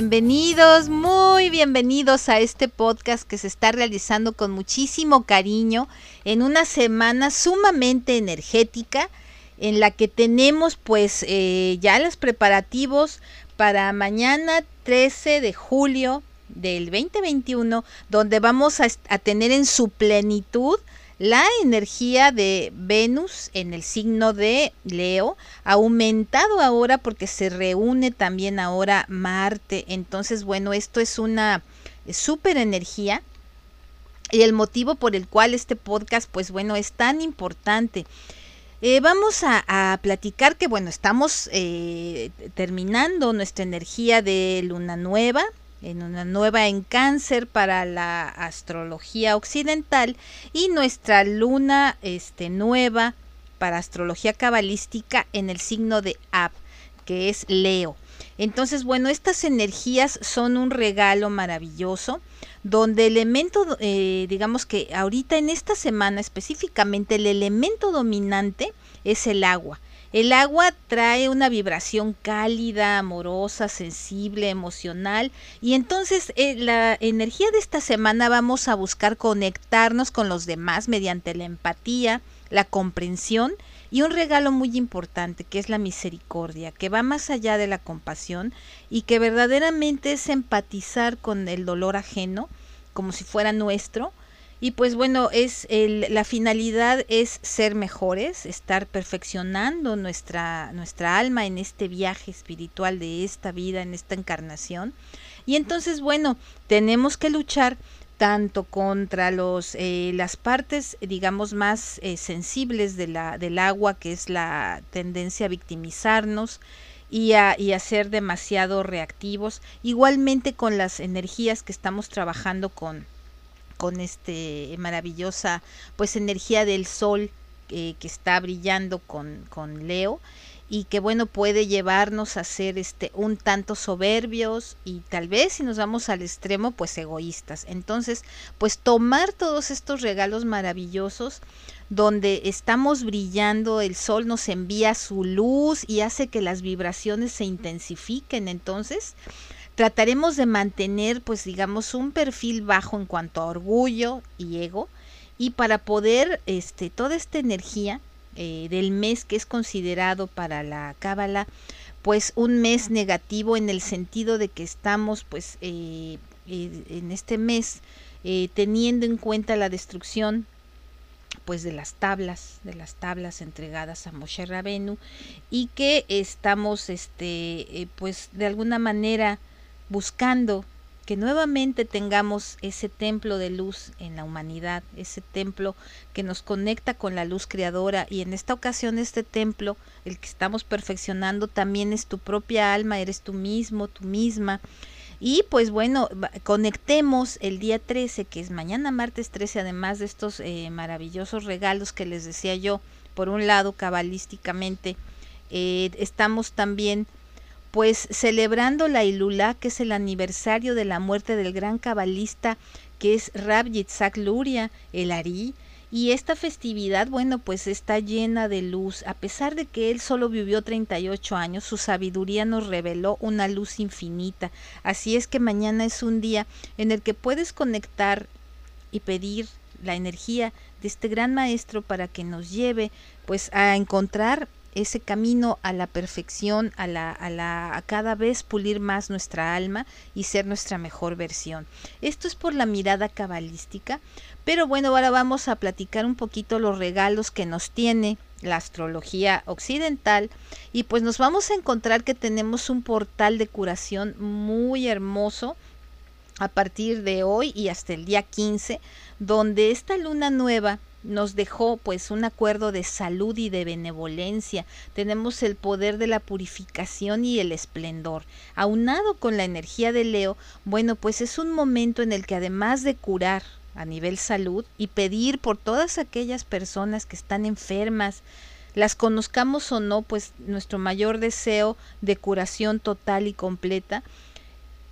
Bienvenidos, muy bienvenidos a este podcast que se está realizando con muchísimo cariño en una semana sumamente energética en la que tenemos pues eh, ya los preparativos para mañana 13 de julio del 2021, donde vamos a, a tener en su plenitud la energía de Venus en el signo de Leo ha aumentado ahora porque se reúne también ahora Marte. Entonces, bueno, esto es una super energía y el motivo por el cual este podcast, pues bueno, es tan importante. Eh, vamos a, platicar que, bueno, estamos eh, terminando nuestra energía de luna nueva, en una nueva en cáncer para la astrología occidental y nuestra luna este, nueva para astrología cabalística en el signo de Ab, que es Leo. Entonces, bueno, estas energías son un regalo maravilloso, donde el elemento, eh, digamos que ahorita en esta semana específicamente, el elemento dominante es el agua. El agua trae una vibración cálida, amorosa, sensible, emocional. Y entonces eh, la energía de esta semana vamos a buscar conectarnos con los demás mediante la empatía, la comprensión y un regalo muy importante que es la misericordia, que va más allá de la compasión y que verdaderamente es empatizar con el dolor ajeno como si fuera nuestro y pues bueno, es el, la finalidad es ser mejores, estar perfeccionando nuestra, nuestra alma en este viaje espiritual de esta vida, en esta encarnación. Y entonces, bueno, tenemos que luchar tanto contra los, eh, las partes, digamos, más eh, sensibles de la, del agua, que es la tendencia a victimizarnos, y a, y a, ser demasiado reactivos. Igualmente con las energías que estamos trabajando con, con este maravillosa pues energía del sol eh, que está brillando con, con Leo y que bueno puede llevarnos a ser este un tanto soberbios y tal vez si nos vamos al extremo pues egoístas. Entonces pues tomar todos estos regalos maravillosos donde estamos brillando el sol nos envía su luz y hace que las vibraciones se intensifiquen entonces trataremos de mantener, pues digamos, un perfil bajo en cuanto a orgullo y ego y para poder, este, toda esta energía eh, del mes que es considerado para la cábala, pues un mes negativo en el sentido de que estamos, pues, eh, eh, en este mes teniendo en cuenta la destrucción pues de las tablas, de las tablas entregadas a Moshe Rabenu y que estamos este pues de alguna manera buscando que nuevamente tengamos ese templo de luz en la humanidad, ese templo que nos conecta con la luz creadora y en esta ocasión este templo, el que estamos perfeccionando, también es tu propia alma, eres tú mismo, tú misma. Y pues bueno, conectemos el día 13, que es mañana martes 13, además de estos eh, maravillosos regalos que les decía yo, por un lado cabalísticamente, eh, estamos también pues celebrando la Ilulá, que es el aniversario de la muerte del gran cabalista que es Rab Yitzhak Luria, el Ari, y esta festividad, bueno, pues está llena de luz. A pesar de que él solo vivió 38 años, su sabiduría nos reveló una luz infinita. Así es que mañana es un día en el que puedes conectar y pedir la energía de este gran maestro para que nos lleve pues a encontrar ese camino a la perfección, a, la, a, la, a cada vez pulir más nuestra alma y ser nuestra mejor versión. Esto es por la mirada cabalística, pero bueno, ahora vamos a platicar un poquito los regalos que nos tiene la astrología occidental y pues nos vamos a encontrar que tenemos un portal de curación muy hermoso a partir de hoy y hasta el día 15, donde esta luna nueva nos dejó pues un acuerdo de salud y de benevolencia. Tenemos el poder de la purificación y el esplendor. Aunado con la energía de Leo, bueno, pues es un momento en el que además de curar a nivel salud y pedir por todas aquellas personas que están enfermas, las conozcamos o no, pues nuestro mayor deseo de curación total y completa,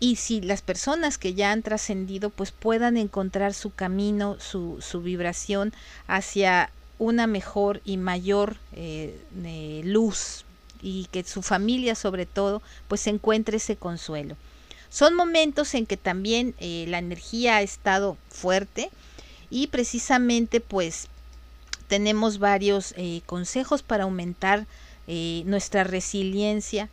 y si las personas que ya han trascendido pues puedan encontrar su camino, su, su vibración hacia una mejor y mayor eh, luz y que su familia sobre todo pues encuentre ese consuelo. Son momentos en que también eh, la energía ha estado fuerte y precisamente pues tenemos varios eh, consejos para aumentar nuestra resiliencia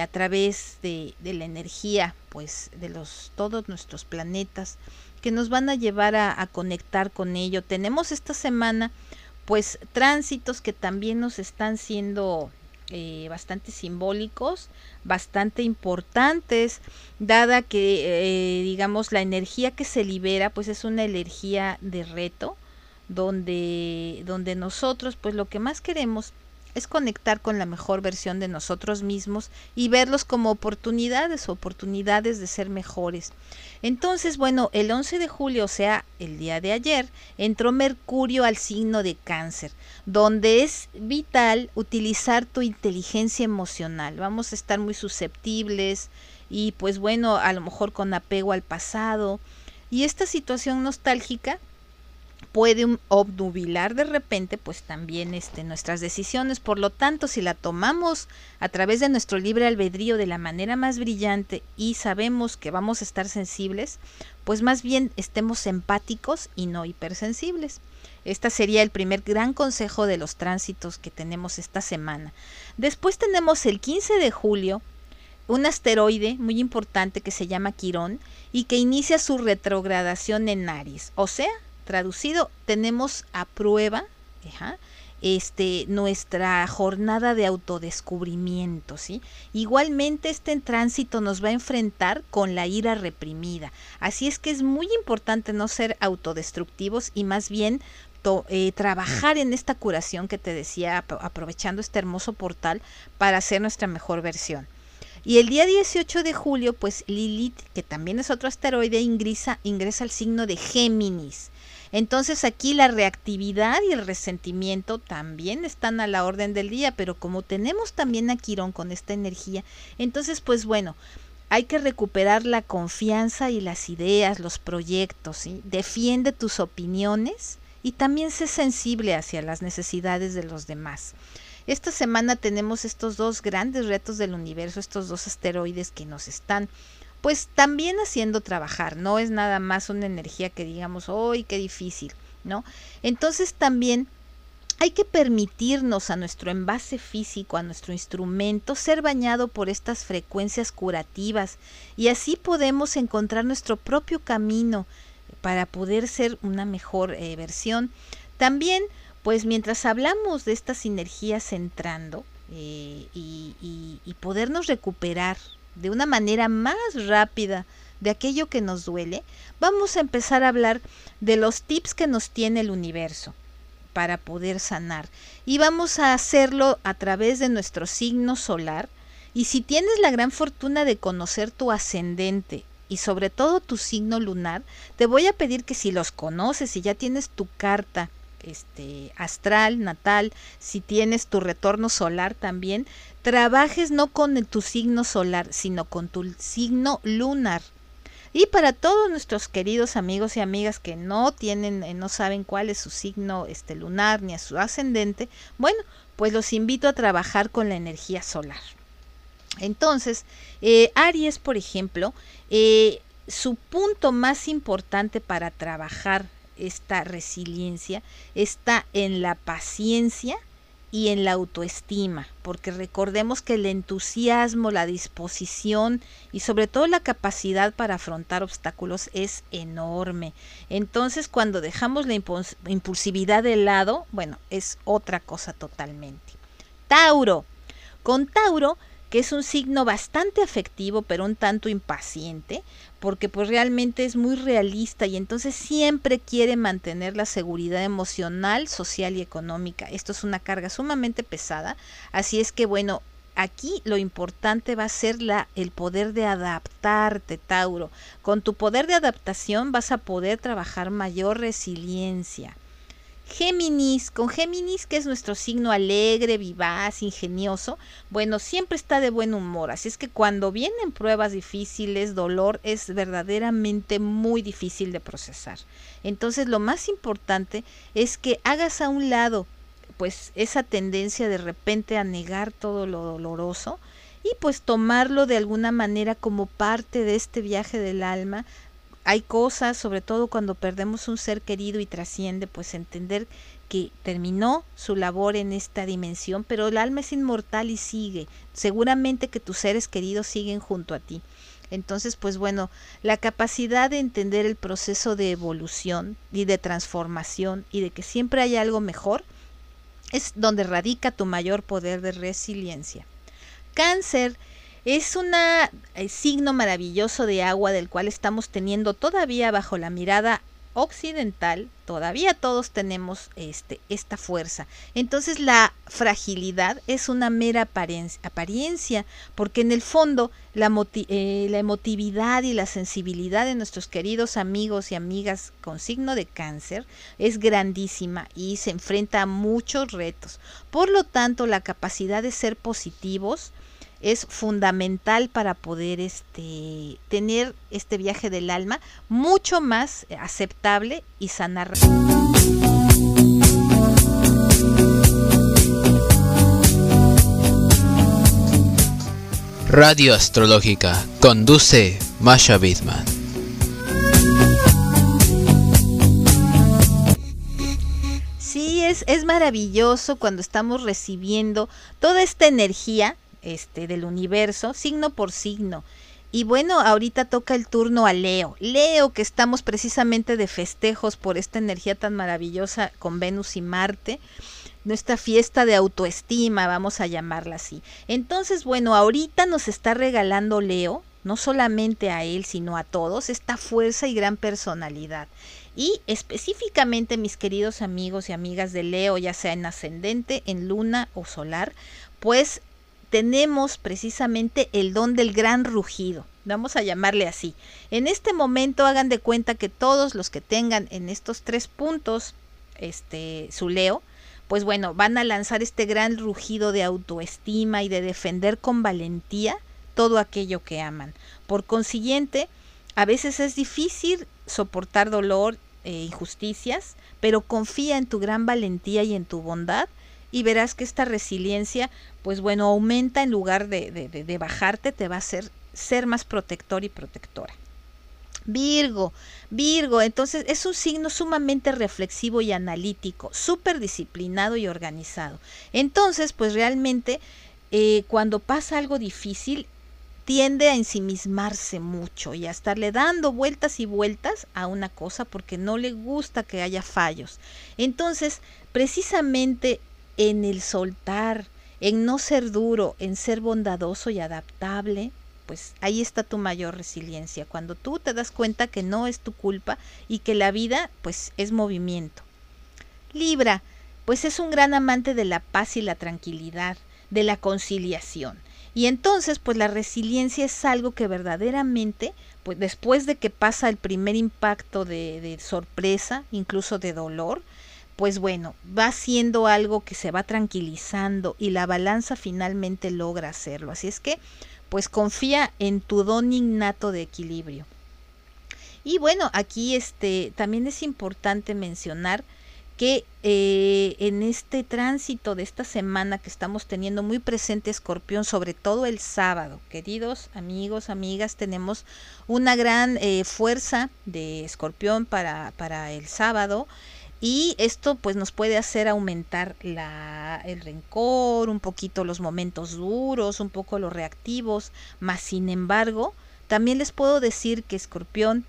a través de, de la energía pues de los todos nuestros planetas que nos van a llevar a, conectar con ello. Tenemos esta semana pues tránsitos que también nos están siendo eh, bastante simbólicos, bastante importantes, dada que eh, digamos la energía que se libera pues es una energía de reto, donde, donde nosotros pues lo que más queremos es conectar con la mejor versión de nosotros mismos y verlos como oportunidades, oportunidades de ser mejores. Entonces, bueno, el 11 de julio, o sea, el día de ayer, entró Mercurio al signo de cáncer, donde es vital utilizar tu inteligencia emocional. Vamos a estar muy susceptibles y pues bueno, a lo mejor con apego al pasado. Y esta situación nostálgica puede obnubilar de repente pues también este, nuestras decisiones. Por lo tanto, si la tomamos a través de nuestro libre albedrío de la manera más brillante y sabemos que vamos a estar sensibles, pues más bien estemos empáticos y no hipersensibles. Este sería el primer gran consejo de los tránsitos que tenemos esta semana. Después tenemos el 15 de julio, un asteroide muy importante que se llama Quirón y que inicia su retrogradación en Aries, o sea, traducido, tenemos a prueba este, nuestra jornada de autodescubrimiento. ¿sí? Igualmente este tránsito nos va a enfrentar con la ira reprimida. Así es que es muy importante no ser autodestructivos y más bien eh, trabajar en esta curación que te decía, aprovechando este hermoso portal para hacer nuestra mejor versión. Y el día 18 de julio, pues Lilith, que también es otro asteroide, ingresa, ingresa al signo de Géminis. Entonces aquí la reactividad y el resentimiento también están a la orden del día, pero como tenemos también a Quirón con esta energía, entonces pues bueno, hay que recuperar la confianza y las ideas, los proyectos, ¿sí? defiende tus opiniones y también sé sensible hacia las necesidades de los demás. Esta semana tenemos estos dos grandes retos del universo, estos dos asteroides que nos están pues también haciendo trabajar, no es nada más una energía que digamos, ¡ay, qué difícil! ¿No? Entonces también hay que permitirnos a nuestro envase físico, a nuestro instrumento, ser bañado por estas frecuencias curativas y así podemos encontrar nuestro propio camino para poder ser una mejor eh, versión. También, pues mientras hablamos de estas energías entrando eh, y, y podernos recuperar de una manera más rápida de aquello que nos duele, vamos a empezar a hablar de los tips que nos tiene el universo para poder sanar. Y vamos a hacerlo a través de nuestro signo solar. Y si tienes la gran fortuna de conocer tu ascendente y sobre todo tu signo lunar, te voy a pedir que si los conoces, y ya tienes tu carta este astral, natal, si tienes tu retorno solar también, trabajes no con tu signo solar, sino con tu signo lunar. Y para todos nuestros queridos amigos y amigas que no tienen, eh, no saben cuál es su signo este, lunar ni a su ascendente, bueno, pues los invito a trabajar con la energía solar. Entonces, eh, Aries, por ejemplo, eh, su punto más importante para trabajar esta resiliencia está en la paciencia y en la autoestima, porque recordemos que el entusiasmo, la disposición y sobre todo la capacidad para afrontar obstáculos es enorme. Entonces cuando dejamos la impulsividad de lado, bueno, es otra cosa totalmente. Tauro. Con Tauro que es un signo bastante afectivo, pero un tanto impaciente, porque pues realmente es muy realista y entonces siempre quiere mantener la seguridad emocional, social y económica. Esto es una carga sumamente pesada, así es que bueno, aquí lo importante va a ser la, el poder de adaptarte, Tauro. Con tu poder de adaptación vas a poder trabajar mayor resiliencia. Géminis, con Géminis, que es nuestro signo alegre, vivaz, ingenioso, bueno, siempre está de buen humor. Así es que cuando vienen pruebas difíciles, dolor es verdaderamente muy difícil de procesar. Entonces lo más importante es que hagas a un lado pues esa tendencia de repente a negar todo lo doloroso y pues tomarlo de alguna manera como parte de este viaje del alma. Hay cosas, sobre todo cuando perdemos un ser querido y trasciende, pues entender que terminó su labor en esta dimensión, pero el alma es inmortal y sigue. Seguramente que tus seres queridos siguen junto a ti. Entonces, pues bueno, la capacidad de entender el proceso de evolución y de transformación y de que siempre hay algo mejor, es donde radica tu mayor poder de resiliencia. Cáncer es un eh, signo maravilloso de agua del cual estamos teniendo todavía bajo la mirada occidental, todavía todos tenemos este, esta fuerza. Entonces la fragilidad es una mera apariencia, porque en el fondo la, eh, la emotividad y la sensibilidad de nuestros queridos amigos y amigas con signo de cáncer es grandísima y se enfrenta a muchos retos. Por lo tanto, la capacidad de ser positivos, es fundamental para poder este, tener este viaje del alma mucho más aceptable y sanar. Radio Astrológica conduce Masha Bidman. Sí, es, es maravilloso cuando estamos recibiendo toda esta energía este, del universo, signo por signo. Y bueno, ahorita toca el turno a Leo. Leo, que estamos precisamente de festejos por esta energía tan maravillosa con Venus y Marte. Nuestra fiesta de autoestima, vamos a llamarla así. Entonces, bueno, ahorita nos está regalando Leo, no solamente a él, sino a todos, esta fuerza y gran personalidad. Y específicamente, mis queridos amigos y amigas de Leo, ya sea en ascendente, en luna o solar, pues tenemos precisamente el don del gran rugido. Vamos a llamarle así. En este momento hagan de cuenta que todos los que tengan en estos tres puntos este su leo, pues bueno, van a lanzar este gran rugido de autoestima y de defender con valentía todo aquello que aman. Por consiguiente, a veces es difícil soportar dolor e injusticias, pero confía en tu gran valentía y en tu bondad y verás que esta resiliencia, pues bueno, aumenta en lugar de, de, bajarte, te va a hacer ser más protector y protectora. Virgo, Virgo, entonces es un signo sumamente reflexivo y analítico, súper disciplinado y organizado. Entonces, pues realmente eh, cuando pasa algo difícil, tiende a ensimismarse mucho y a estarle dando vueltas y vueltas a una cosa porque no le gusta que haya fallos. Entonces, precisamente en el soltar, en no ser duro, en ser bondadoso y adaptable, pues ahí está tu mayor resiliencia, cuando tú te das cuenta que no es tu culpa y que la vida pues es movimiento. Libra, pues es un gran amante de la paz y la tranquilidad, de la conciliación. Y entonces pues la resiliencia es algo que verdaderamente, pues después de que pasa el primer impacto de, de sorpresa, incluso de dolor, pues bueno, va siendo algo que se va tranquilizando y la balanza finalmente logra hacerlo. Así es que, pues confía en tu don innato de equilibrio. Y bueno, aquí este también es importante mencionar que eh, en este tránsito de esta semana que estamos teniendo muy presente Escorpión, sobre todo el sábado, queridos amigos, amigas, tenemos una gran eh, fuerza de Escorpión para, para el sábado y esto pues nos puede hacer aumentar la, el rencor, un poquito los momentos duros, un poco los reactivos, más sin embargo, también les puedo decir que Escorpión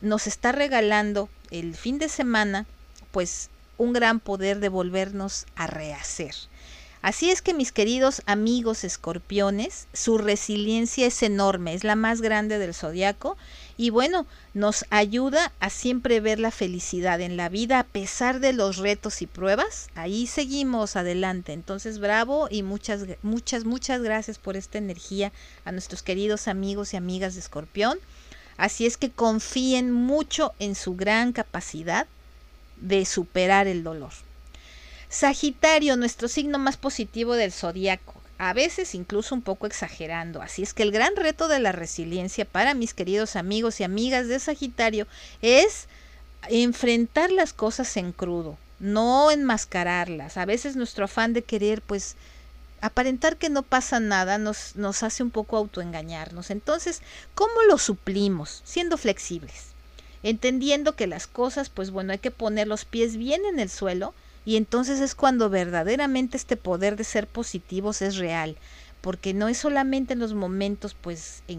nos está regalando el fin de semana pues un gran poder de volvernos a rehacer. Así es que mis queridos amigos escorpiones, su resiliencia es enorme, es la más grande del zodiaco y bueno, nos ayuda a siempre ver la felicidad en la vida a pesar de los retos y pruebas. Ahí seguimos adelante. Entonces, bravo y muchas, muchas, muchas gracias por esta energía a nuestros queridos amigos y amigas de escorpión. Así es que confíen mucho en su gran capacidad de superar el dolor. Sagitario, nuestro signo más positivo del zodiaco, a veces incluso un poco exagerando. Así es que el gran reto de la resiliencia para mis queridos amigos y amigas de Sagitario es enfrentar las cosas en crudo, no enmascararlas. A veces nuestro afán de querer pues aparentar que no pasa nada nos, nos hace un poco autoengañarnos. Entonces, ¿cómo lo suplimos? Siendo flexibles, entendiendo que las cosas pues bueno hay que poner los pies bien en el suelo y entonces es cuando verdaderamente este poder de ser positivos es real, porque no es solamente en los momentos pues en